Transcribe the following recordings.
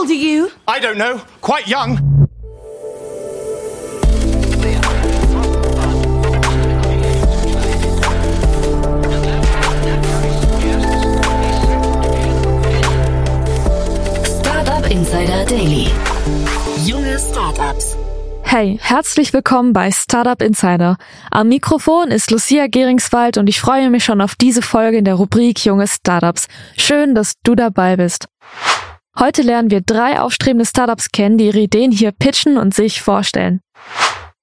old are you? I don't know. Quite young. Startup Insider Daily. Junge Startups. Hey, herzlich willkommen bei Startup Insider. Am Mikrofon ist Lucia Geringswald und ich freue mich schon auf diese Folge in der Rubrik Junge Startups. Schön, dass du dabei bist. Heute lernen wir drei aufstrebende Startups kennen, die ihre Ideen hier pitchen und sich vorstellen.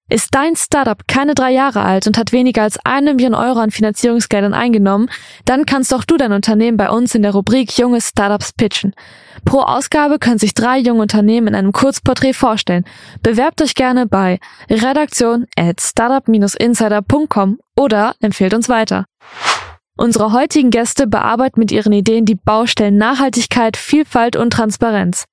Ist dein Startup keine drei Jahre alt und hat weniger als eine Million Euro an Finanzierungsgeldern eingenommen, dann kannst auch du dein Unternehmen bei uns in der Rubrik Junge Startups pitchen. Pro Ausgabe können sich drei junge Unternehmen in einem Kurzporträt vorstellen. Bewerbt euch gerne bei redaktion at startup-insider.com oder empfehlt uns weiter. Unsere heutigen Gäste bearbeiten mit ihren Ideen die Baustellen Nachhaltigkeit, Vielfalt und Transparenz.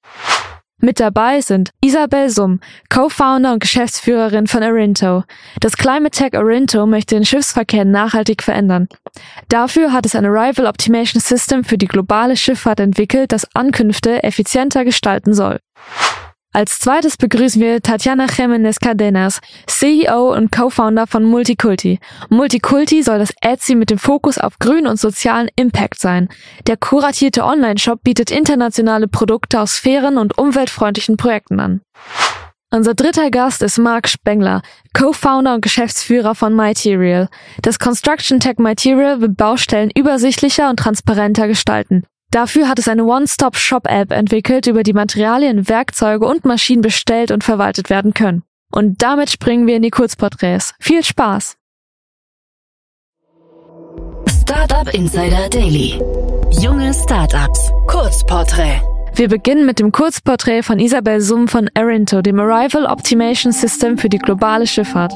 Mit dabei sind Isabel Summ, Co-Founder und Geschäftsführerin von Arinto. Das Climate Tech Arinto möchte den Schiffsverkehr nachhaltig verändern. Dafür hat es ein Arrival Optimation System für die globale Schifffahrt entwickelt, das Ankünfte effizienter gestalten soll. Als zweites begrüßen wir Tatjana Jimenez Cadenas, CEO und Co-Founder von Multikulti. Multikulti soll das Etsy mit dem Fokus auf grün und sozialen Impact sein. Der kuratierte Online-Shop bietet internationale Produkte aus fairen und umweltfreundlichen Projekten an. Unser dritter Gast ist Mark Spengler, Co-Founder und Geschäftsführer von Material. Das Construction Tech Material will Baustellen übersichtlicher und transparenter gestalten. Dafür hat es eine One-Stop-Shop-App entwickelt, über die Materialien, Werkzeuge und Maschinen bestellt und verwaltet werden können. Und damit springen wir in die Kurzporträts. Viel Spaß! Startup Insider Daily. Junge Startups. Kurzporträt. Wir beginnen mit dem Kurzporträt von Isabel Summ von Arinto, dem Arrival Optimation System für die globale Schifffahrt.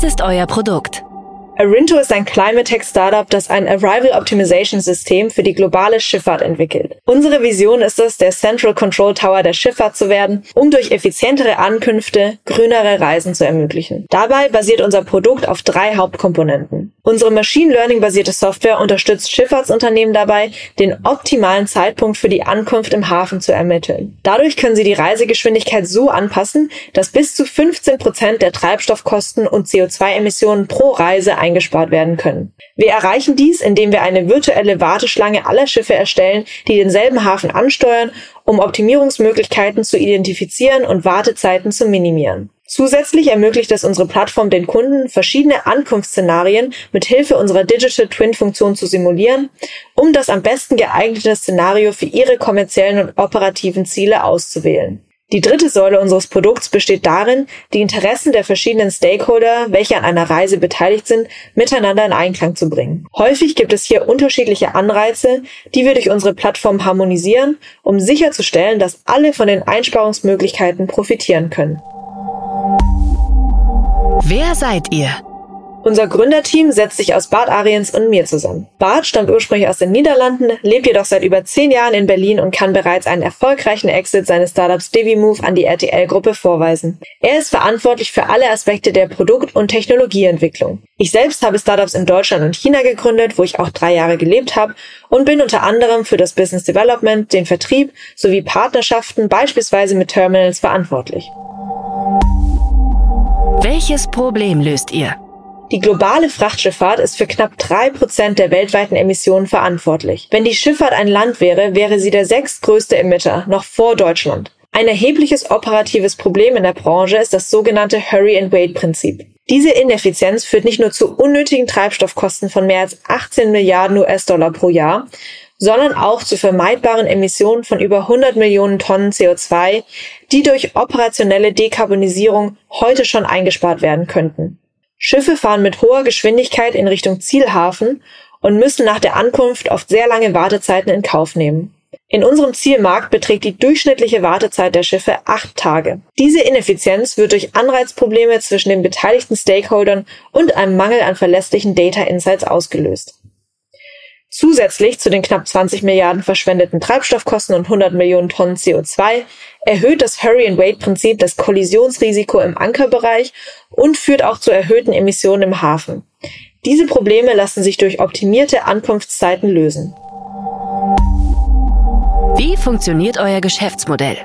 Was ist euer Produkt? Arinto ist ein Climate Tech Startup, das ein Arrival Optimization System für die globale Schifffahrt entwickelt. Unsere Vision ist es, der Central Control Tower der Schifffahrt zu werden, um durch effizientere Ankünfte grünere Reisen zu ermöglichen. Dabei basiert unser Produkt auf drei Hauptkomponenten. Unsere Machine Learning basierte Software unterstützt Schifffahrtsunternehmen dabei, den optimalen Zeitpunkt für die Ankunft im Hafen zu ermitteln. Dadurch können sie die Reisegeschwindigkeit so anpassen, dass bis zu 15 Prozent der Treibstoffkosten und CO2-Emissionen pro Reise eingespart werden können. Wir erreichen dies, indem wir eine virtuelle Warteschlange aller Schiffe erstellen, die denselben Hafen ansteuern, um Optimierungsmöglichkeiten zu identifizieren und Wartezeiten zu minimieren. Zusätzlich ermöglicht es unsere Plattform den Kunden, verschiedene Ankunftsszenarien mit Hilfe unserer Digital Twin Funktion zu simulieren, um das am besten geeignete Szenario für ihre kommerziellen und operativen Ziele auszuwählen. Die dritte Säule unseres Produkts besteht darin, die Interessen der verschiedenen Stakeholder, welche an einer Reise beteiligt sind, miteinander in Einklang zu bringen. Häufig gibt es hier unterschiedliche Anreize, die wir durch unsere Plattform harmonisieren, um sicherzustellen, dass alle von den Einsparungsmöglichkeiten profitieren können. Wer seid ihr? Unser Gründerteam setzt sich aus Bart Ariens und mir zusammen. Bart stammt ursprünglich aus den Niederlanden, lebt jedoch seit über zehn Jahren in Berlin und kann bereits einen erfolgreichen Exit seines Startups DiviMove an die RTL-Gruppe vorweisen. Er ist verantwortlich für alle Aspekte der Produkt- und Technologieentwicklung. Ich selbst habe Startups in Deutschland und China gegründet, wo ich auch drei Jahre gelebt habe und bin unter anderem für das Business Development, den Vertrieb sowie Partnerschaften beispielsweise mit Terminals verantwortlich. Welches Problem löst ihr? Die globale Frachtschifffahrt ist für knapp drei Prozent der weltweiten Emissionen verantwortlich. Wenn die Schifffahrt ein Land wäre, wäre sie der sechstgrößte Emitter, noch vor Deutschland. Ein erhebliches operatives Problem in der Branche ist das sogenannte Hurry-and-Wait-Prinzip. Diese Ineffizienz führt nicht nur zu unnötigen Treibstoffkosten von mehr als 18 Milliarden US-Dollar pro Jahr, sondern auch zu vermeidbaren Emissionen von über 100 Millionen Tonnen CO2, die durch operationelle Dekarbonisierung heute schon eingespart werden könnten. Schiffe fahren mit hoher Geschwindigkeit in Richtung Zielhafen und müssen nach der Ankunft oft sehr lange Wartezeiten in Kauf nehmen. In unserem Zielmarkt beträgt die durchschnittliche Wartezeit der Schiffe acht Tage. Diese Ineffizienz wird durch Anreizprobleme zwischen den beteiligten Stakeholdern und einem Mangel an verlässlichen Data Insights ausgelöst. Zusätzlich zu den knapp 20 Milliarden verschwendeten Treibstoffkosten und 100 Millionen Tonnen CO2 erhöht das Hurry-and-Wait-Prinzip das Kollisionsrisiko im Ankerbereich und führt auch zu erhöhten Emissionen im Hafen. Diese Probleme lassen sich durch optimierte Ankunftszeiten lösen. Wie funktioniert euer Geschäftsmodell?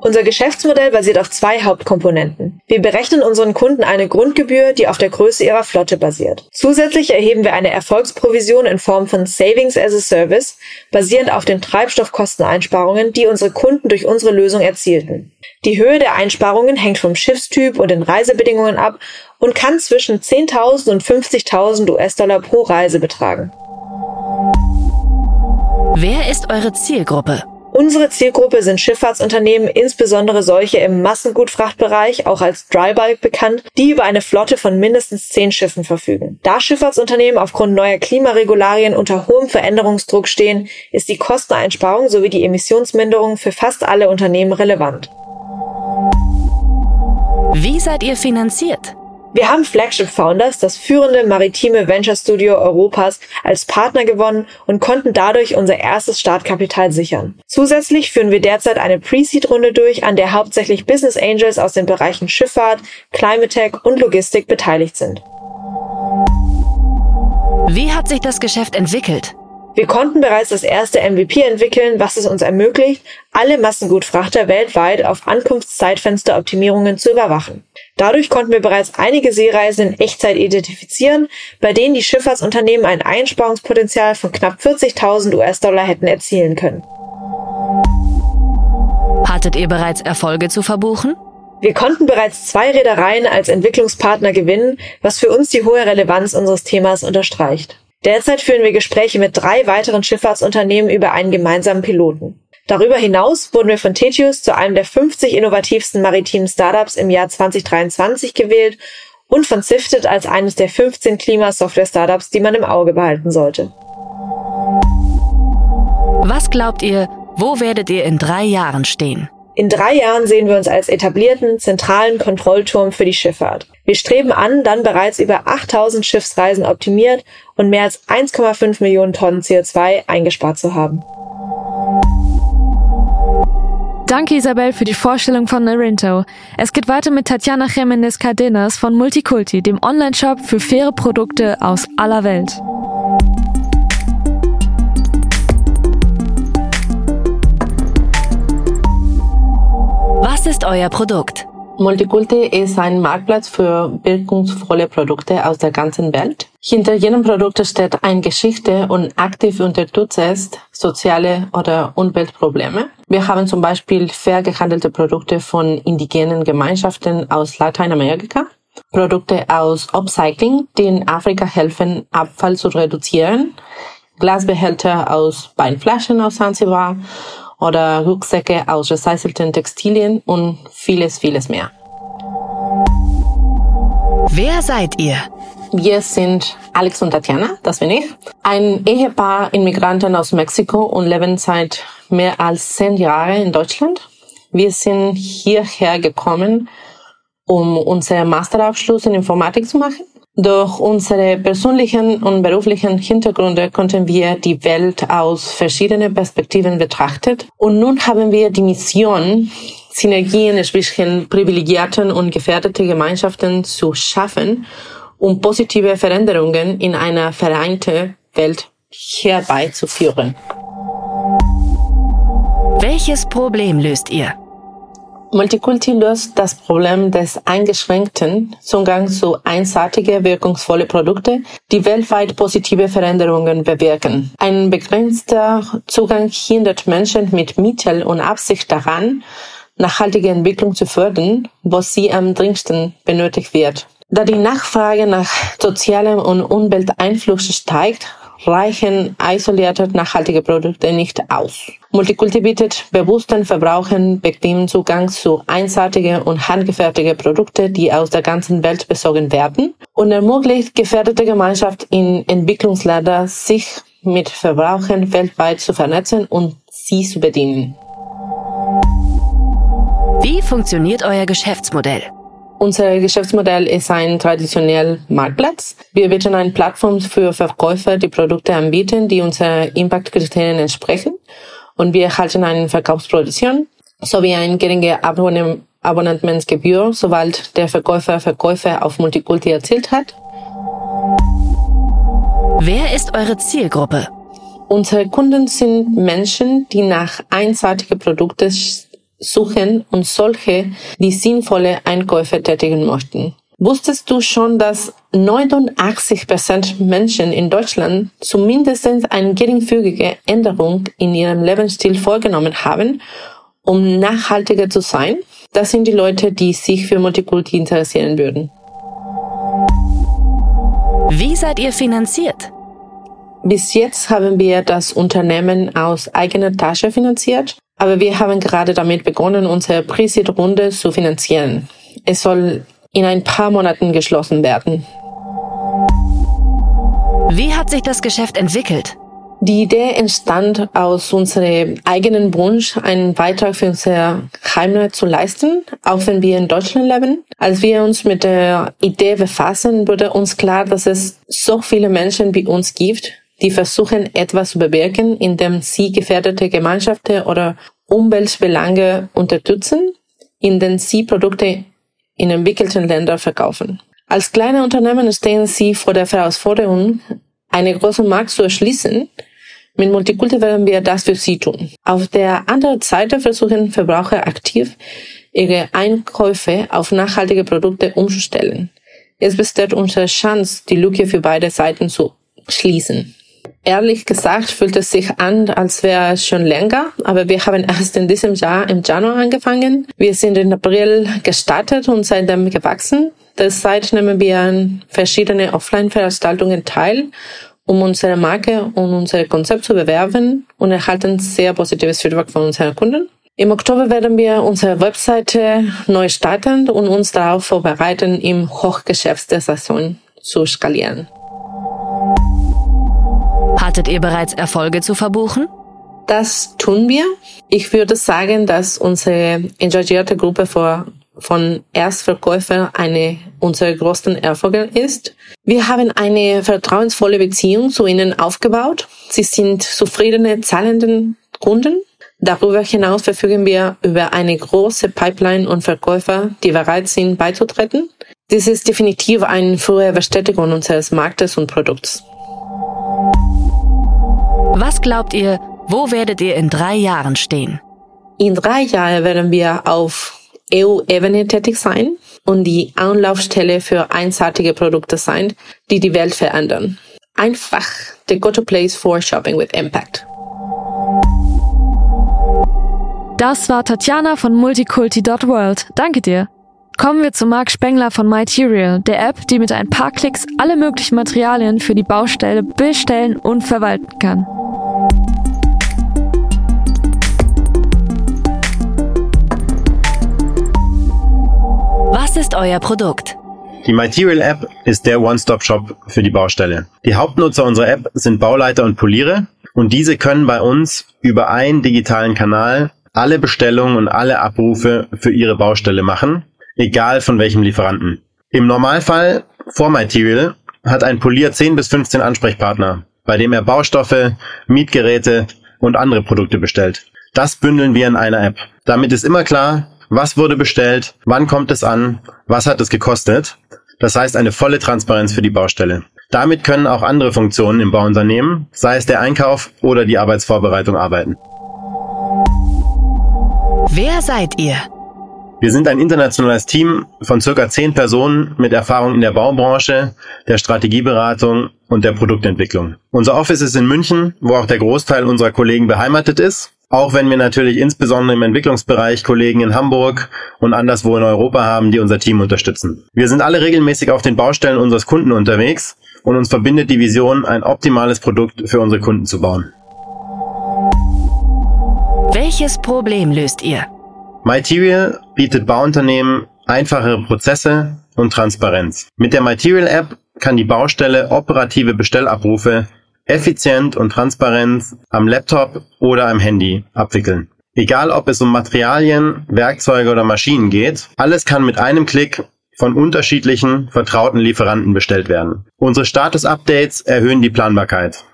Unser Geschäftsmodell basiert auf zwei Hauptkomponenten. Wir berechnen unseren Kunden eine Grundgebühr, die auf der Größe ihrer Flotte basiert. Zusätzlich erheben wir eine Erfolgsprovision in Form von Savings as a Service, basierend auf den Treibstoffkosteneinsparungen, die unsere Kunden durch unsere Lösung erzielten. Die Höhe der Einsparungen hängt vom Schiffstyp und den Reisebedingungen ab und kann zwischen 10.000 und 50.000 US-Dollar pro Reise betragen. Wer ist eure Zielgruppe? Unsere Zielgruppe sind Schifffahrtsunternehmen, insbesondere solche im Massengutfrachtbereich, auch als Drybulk bekannt, die über eine Flotte von mindestens zehn Schiffen verfügen. Da Schifffahrtsunternehmen aufgrund neuer Klimaregularien unter hohem Veränderungsdruck stehen, ist die Kosteneinsparung sowie die Emissionsminderung für fast alle Unternehmen relevant. Wie seid ihr finanziert? Wir haben Flagship Founders, das führende maritime Venture Studio Europas, als Partner gewonnen und konnten dadurch unser erstes Startkapital sichern. Zusätzlich führen wir derzeit eine Pre-Seed-Runde durch, an der hauptsächlich Business Angels aus den Bereichen Schifffahrt, Climate Tech und Logistik beteiligt sind. Wie hat sich das Geschäft entwickelt? Wir konnten bereits das erste MVP entwickeln, was es uns ermöglicht, alle Massengutfrachter weltweit auf Ankunftszeitfensteroptimierungen zu überwachen. Dadurch konnten wir bereits einige Seereisen in Echtzeit identifizieren, bei denen die Schifffahrtsunternehmen ein Einsparungspotenzial von knapp 40.000 US-Dollar hätten erzielen können. Hattet ihr bereits Erfolge zu verbuchen? Wir konnten bereits zwei Reedereien als Entwicklungspartner gewinnen, was für uns die hohe Relevanz unseres Themas unterstreicht. Derzeit führen wir Gespräche mit drei weiteren Schifffahrtsunternehmen über einen gemeinsamen Piloten. Darüber hinaus wurden wir von Tetius zu einem der 50 innovativsten maritimen Startups im Jahr 2023 gewählt und von Sifted als eines der 15 Klimasoftware-Startups, die man im Auge behalten sollte. Was glaubt ihr, wo werdet ihr in drei Jahren stehen? In drei Jahren sehen wir uns als etablierten, zentralen Kontrollturm für die Schifffahrt. Wir streben an, dann bereits über 8000 Schiffsreisen optimiert und mehr als 1,5 Millionen Tonnen CO2 eingespart zu haben. Danke Isabel für die Vorstellung von Narinto. Es geht weiter mit Tatjana Jimenez Cardenas von Multikulti, dem Online-Shop für faire Produkte aus aller Welt. Was ist euer Produkt? Multikulti ist ein Marktplatz für wirkungsvolle Produkte aus der ganzen Welt. Hinter jedem Produkt steht eine Geschichte und aktiv unterstützt es soziale oder Umweltprobleme. Wir haben zum Beispiel fair gehandelte Produkte von indigenen Gemeinschaften aus Lateinamerika, Produkte aus Upcycling, die in Afrika helfen, Abfall zu reduzieren, Glasbehälter aus Weinflaschen aus Zanzibar oder Rucksäcke aus recycelten Textilien und vieles, vieles mehr. Wer seid ihr? Wir sind Alex und Tatjana, das bin ich. Ein Ehepaar Immigranten aus Mexiko und leben seit mehr als zehn Jahren in Deutschland. Wir sind hierher gekommen, um unseren Masterabschluss in Informatik zu machen durch unsere persönlichen und beruflichen Hintergründe konnten wir die Welt aus verschiedenen Perspektiven betrachtet. Und nun haben wir die Mission, Synergien zwischen privilegierten und gefährdeten Gemeinschaften zu schaffen, um positive Veränderungen in einer vereinten Welt herbeizuführen. Welches Problem löst ihr? Multikulti löst das Problem des eingeschränkten Zugangs zu einseitige, wirkungsvolle Produkte, die weltweit positive Veränderungen bewirken. Ein begrenzter Zugang hindert Menschen mit Mittel und Absicht daran, nachhaltige Entwicklung zu fördern, wo sie am dringendsten benötigt wird. Da die Nachfrage nach sozialem und Umwelteinfluss steigt, reichen isolierte nachhaltige Produkte nicht aus. Multikulti bietet bewussten Verbrauchern bequemen Zugang zu einseitigen und handgefertigten Produkten, die aus der ganzen Welt besorgen werden und ermöglicht gefährdete Gemeinschaft in Entwicklungsländern, sich mit Verbrauchern weltweit zu vernetzen und sie zu bedienen. Wie funktioniert euer Geschäftsmodell? Unser Geschäftsmodell ist ein traditioneller Marktplatz. Wir bieten eine Plattform für Verkäufer, die Produkte anbieten, die unseren Impact-Kriterien entsprechen. Und wir erhalten eine Verkaufsprovision sowie eine geringe Abonnementsgebühr, sobald der Verkäufer Verkäufe auf Multikulti erzielt hat. Wer ist eure Zielgruppe? Unsere Kunden sind Menschen, die nach einseitigen Produkten suchen und solche, die sinnvolle Einkäufe tätigen möchten. Wusstest du schon, dass 89 Prozent Menschen in Deutschland zumindest eine geringfügige Änderung in ihrem Lebensstil vorgenommen haben, um nachhaltiger zu sein? Das sind die Leute, die sich für Multikulti interessieren würden. Wie seid ihr finanziert? Bis jetzt haben wir das Unternehmen aus eigener Tasche finanziert, aber wir haben gerade damit begonnen, unsere Pre-Seed-Runde zu finanzieren. Es soll in ein paar Monaten geschlossen werden. Wie hat sich das Geschäft entwickelt? Die Idee entstand aus unserem eigenen Wunsch, einen Beitrag für unsere Heimat zu leisten, auch wenn wir in Deutschland leben. Als wir uns mit der Idee befassen, wurde uns klar, dass es so viele Menschen wie uns gibt, die versuchen, etwas zu bewirken, indem sie gefährdete Gemeinschaften oder Umweltbelange unterstützen, indem sie Produkte in entwickelten Ländern verkaufen. Als kleine Unternehmen stehen sie vor der Herausforderung, einen großen Markt zu erschließen. Mit Multikulti werden wir das für sie tun. Auf der anderen Seite versuchen Verbraucher aktiv, ihre Einkäufe auf nachhaltige Produkte umzustellen. Es besteht unsere Chance, die Lücke für beide Seiten zu schließen. Ehrlich gesagt fühlt es sich an, als wäre es schon länger, aber wir haben erst in diesem Jahr im Januar angefangen. Wir sind im April gestartet und seitdem gewachsen. Derzeit nehmen wir an verschiedene Offline-Veranstaltungen teil, um unsere Marke und unser Konzept zu bewerben und erhalten sehr positives Feedback von unseren Kunden. Im Oktober werden wir unsere Webseite neu starten und uns darauf vorbereiten, im Hochgeschäft der Saison zu skalieren. Hattet ihr bereits Erfolge zu verbuchen? Das tun wir. Ich würde sagen, dass unsere engagierte Gruppe von Erstverkäufer eine unserer größten Erfolge ist. Wir haben eine vertrauensvolle Beziehung zu ihnen aufgebaut. Sie sind zufriedene, zahlenden Kunden. Darüber hinaus verfügen wir über eine große Pipeline und Verkäufer, die bereit sind, beizutreten. Dies ist definitiv eine frühe Bestätigung unseres Marktes und Produkts. Was glaubt ihr, wo werdet ihr in drei Jahren stehen? In drei Jahren werden wir auf EU-Ebene tätig sein und die Anlaufstelle für einseitige Produkte sein, die die Welt verändern. Einfach the go-to place for shopping with impact. Das war Tatjana von multikulti.world. Danke dir. Kommen wir zu Marc Spengler von MyTerial, der App, die mit ein paar Klicks alle möglichen Materialien für die Baustelle bestellen und verwalten kann. Was ist euer Produkt? Die Material App ist der One-Stop-Shop für die Baustelle. Die Hauptnutzer unserer App sind Bauleiter und Poliere und diese können bei uns über einen digitalen Kanal alle Bestellungen und alle Abrufe für ihre Baustelle machen, egal von welchem Lieferanten. Im Normalfall vor Material hat ein Polier 10 bis 15 Ansprechpartner, bei dem er Baustoffe, Mietgeräte und andere Produkte bestellt. Das bündeln wir in einer App. Damit ist immer klar, was wurde bestellt, wann kommt es an, was hat es gekostet. Das heißt eine volle Transparenz für die Baustelle. Damit können auch andere Funktionen im Bauunternehmen, sei es der Einkauf oder die Arbeitsvorbereitung, arbeiten. Wer seid ihr? Wir sind ein internationales Team von circa zehn Personen mit Erfahrung in der Baubranche, der Strategieberatung und der Produktentwicklung. Unser Office ist in München, wo auch der Großteil unserer Kollegen beheimatet ist. Auch wenn wir natürlich insbesondere im Entwicklungsbereich Kollegen in Hamburg und anderswo in Europa haben, die unser Team unterstützen. Wir sind alle regelmäßig auf den Baustellen unseres Kunden unterwegs und uns verbindet die Vision, ein optimales Produkt für unsere Kunden zu bauen. Welches Problem löst ihr? Material bietet Bauunternehmen einfachere Prozesse und Transparenz. Mit der Material App kann die Baustelle operative Bestellabrufe effizient und transparent am Laptop oder am Handy abwickeln. Egal ob es um Materialien, Werkzeuge oder Maschinen geht, alles kann mit einem Klick von unterschiedlichen vertrauten Lieferanten bestellt werden. Unsere Status-Updates erhöhen die Planbarkeit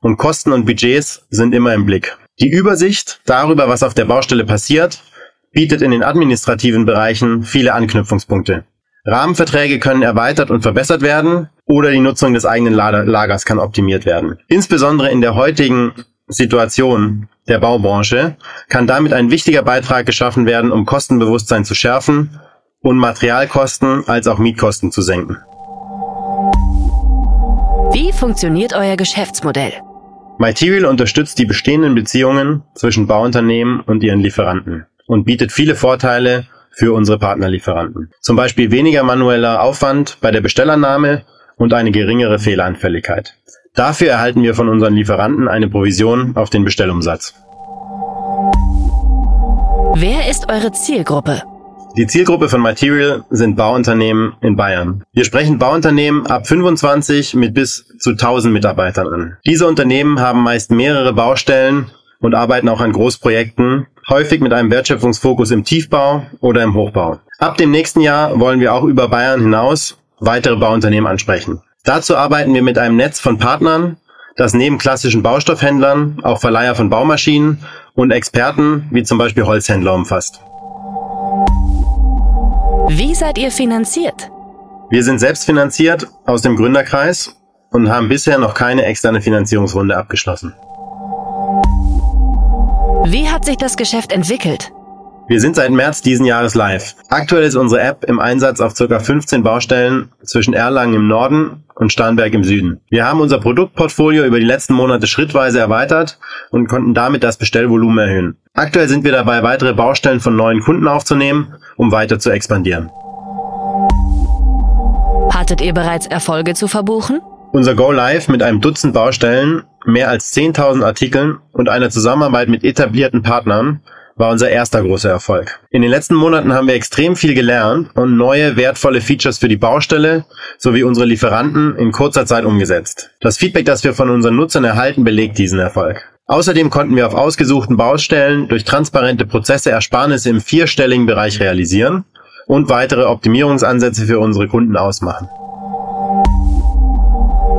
und Kosten und Budgets sind immer im Blick. Die Übersicht darüber, was auf der Baustelle passiert, bietet in den administrativen Bereichen viele Anknüpfungspunkte. Rahmenverträge können erweitert und verbessert werden, oder die Nutzung des eigenen Lagers kann optimiert werden. Insbesondere in der heutigen Situation der Baubranche kann damit ein wichtiger Beitrag geschaffen werden, um Kostenbewusstsein zu schärfen und Materialkosten als auch Mietkosten zu senken. Wie funktioniert euer Geschäftsmodell? Material unterstützt die bestehenden Beziehungen zwischen Bauunternehmen und ihren Lieferanten und bietet viele Vorteile für unsere Partnerlieferanten. Zum Beispiel weniger manueller Aufwand bei der Bestellannahme und eine geringere Fehleranfälligkeit. Dafür erhalten wir von unseren Lieferanten eine Provision auf den Bestellumsatz. Wer ist eure Zielgruppe? Die Zielgruppe von Material sind Bauunternehmen in Bayern. Wir sprechen Bauunternehmen ab 25 mit bis zu 1000 Mitarbeitern an. Diese Unternehmen haben meist mehrere Baustellen und arbeiten auch an Großprojekten, häufig mit einem Wertschöpfungsfokus im Tiefbau oder im Hochbau. Ab dem nächsten Jahr wollen wir auch über Bayern hinaus weitere Bauunternehmen ansprechen. Dazu arbeiten wir mit einem Netz von Partnern, das neben klassischen Baustoffhändlern auch Verleiher von Baumaschinen und Experten wie zum Beispiel Holzhändler umfasst. Wie seid ihr finanziert? Wir sind selbst finanziert aus dem Gründerkreis und haben bisher noch keine externe Finanzierungsrunde abgeschlossen. Wie hat sich das Geschäft entwickelt? Wir sind seit März diesen Jahres live. Aktuell ist unsere App im Einsatz auf ca. 15 Baustellen zwischen Erlangen im Norden und Starnberg im Süden. Wir haben unser Produktportfolio über die letzten Monate schrittweise erweitert und konnten damit das Bestellvolumen erhöhen. Aktuell sind wir dabei, weitere Baustellen von neuen Kunden aufzunehmen, um weiter zu expandieren. Hattet ihr bereits Erfolge zu verbuchen? Unser Go Live mit einem Dutzend Baustellen, mehr als 10.000 Artikeln und einer Zusammenarbeit mit etablierten Partnern war unser erster großer Erfolg. In den letzten Monaten haben wir extrem viel gelernt und neue wertvolle Features für die Baustelle sowie unsere Lieferanten in kurzer Zeit umgesetzt. Das Feedback, das wir von unseren Nutzern erhalten, belegt diesen Erfolg. Außerdem konnten wir auf ausgesuchten Baustellen durch transparente Prozesse Ersparnisse im vierstelligen Bereich realisieren und weitere Optimierungsansätze für unsere Kunden ausmachen.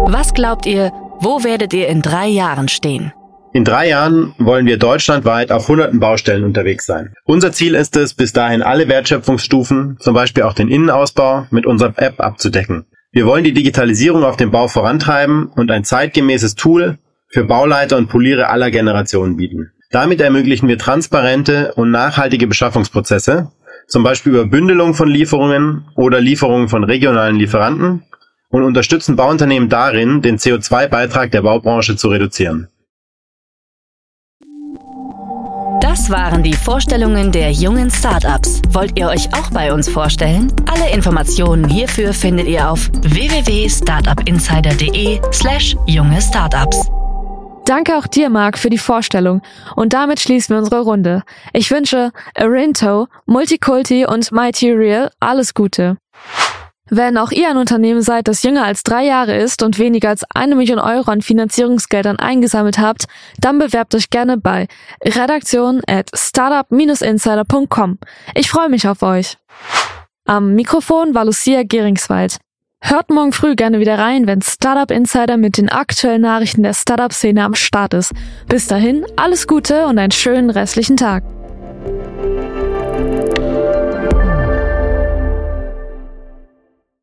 Was glaubt ihr, wo werdet ihr in drei Jahren stehen? In drei Jahren wollen wir deutschlandweit auf hunderten Baustellen unterwegs sein. Unser Ziel ist es, bis dahin alle Wertschöpfungsstufen, zum Beispiel auch den Innenausbau, mit unserer App abzudecken. Wir wollen die Digitalisierung auf dem Bau vorantreiben und ein zeitgemäßes Tool für Bauleiter und Poliere aller Generationen bieten. Damit ermöglichen wir transparente und nachhaltige Beschaffungsprozesse, zum Beispiel über Bündelung von Lieferungen oder Lieferungen von regionalen Lieferanten und unterstützen Bauunternehmen darin, den CO2-Beitrag der Baubranche zu reduzieren. Das waren die Vorstellungen der jungen Startups. Wollt ihr euch auch bei uns vorstellen? Alle Informationen hierfür findet ihr auf www.startupinsider.de/slash junge Startups. Danke auch dir, Marc, für die Vorstellung. Und damit schließen wir unsere Runde. Ich wünsche Arinto, Multikulti und Material alles Gute. Wenn auch ihr ein Unternehmen seid, das jünger als drei Jahre ist und weniger als eine Million Euro an Finanzierungsgeldern eingesammelt habt, dann bewerbt euch gerne bei redaktion at startup-insider.com. Ich freue mich auf euch. Am Mikrofon war Lucia Geringswald. Hört morgen früh gerne wieder rein, wenn Startup Insider mit den aktuellen Nachrichten der Startup-Szene am Start ist. Bis dahin, alles Gute und einen schönen restlichen Tag.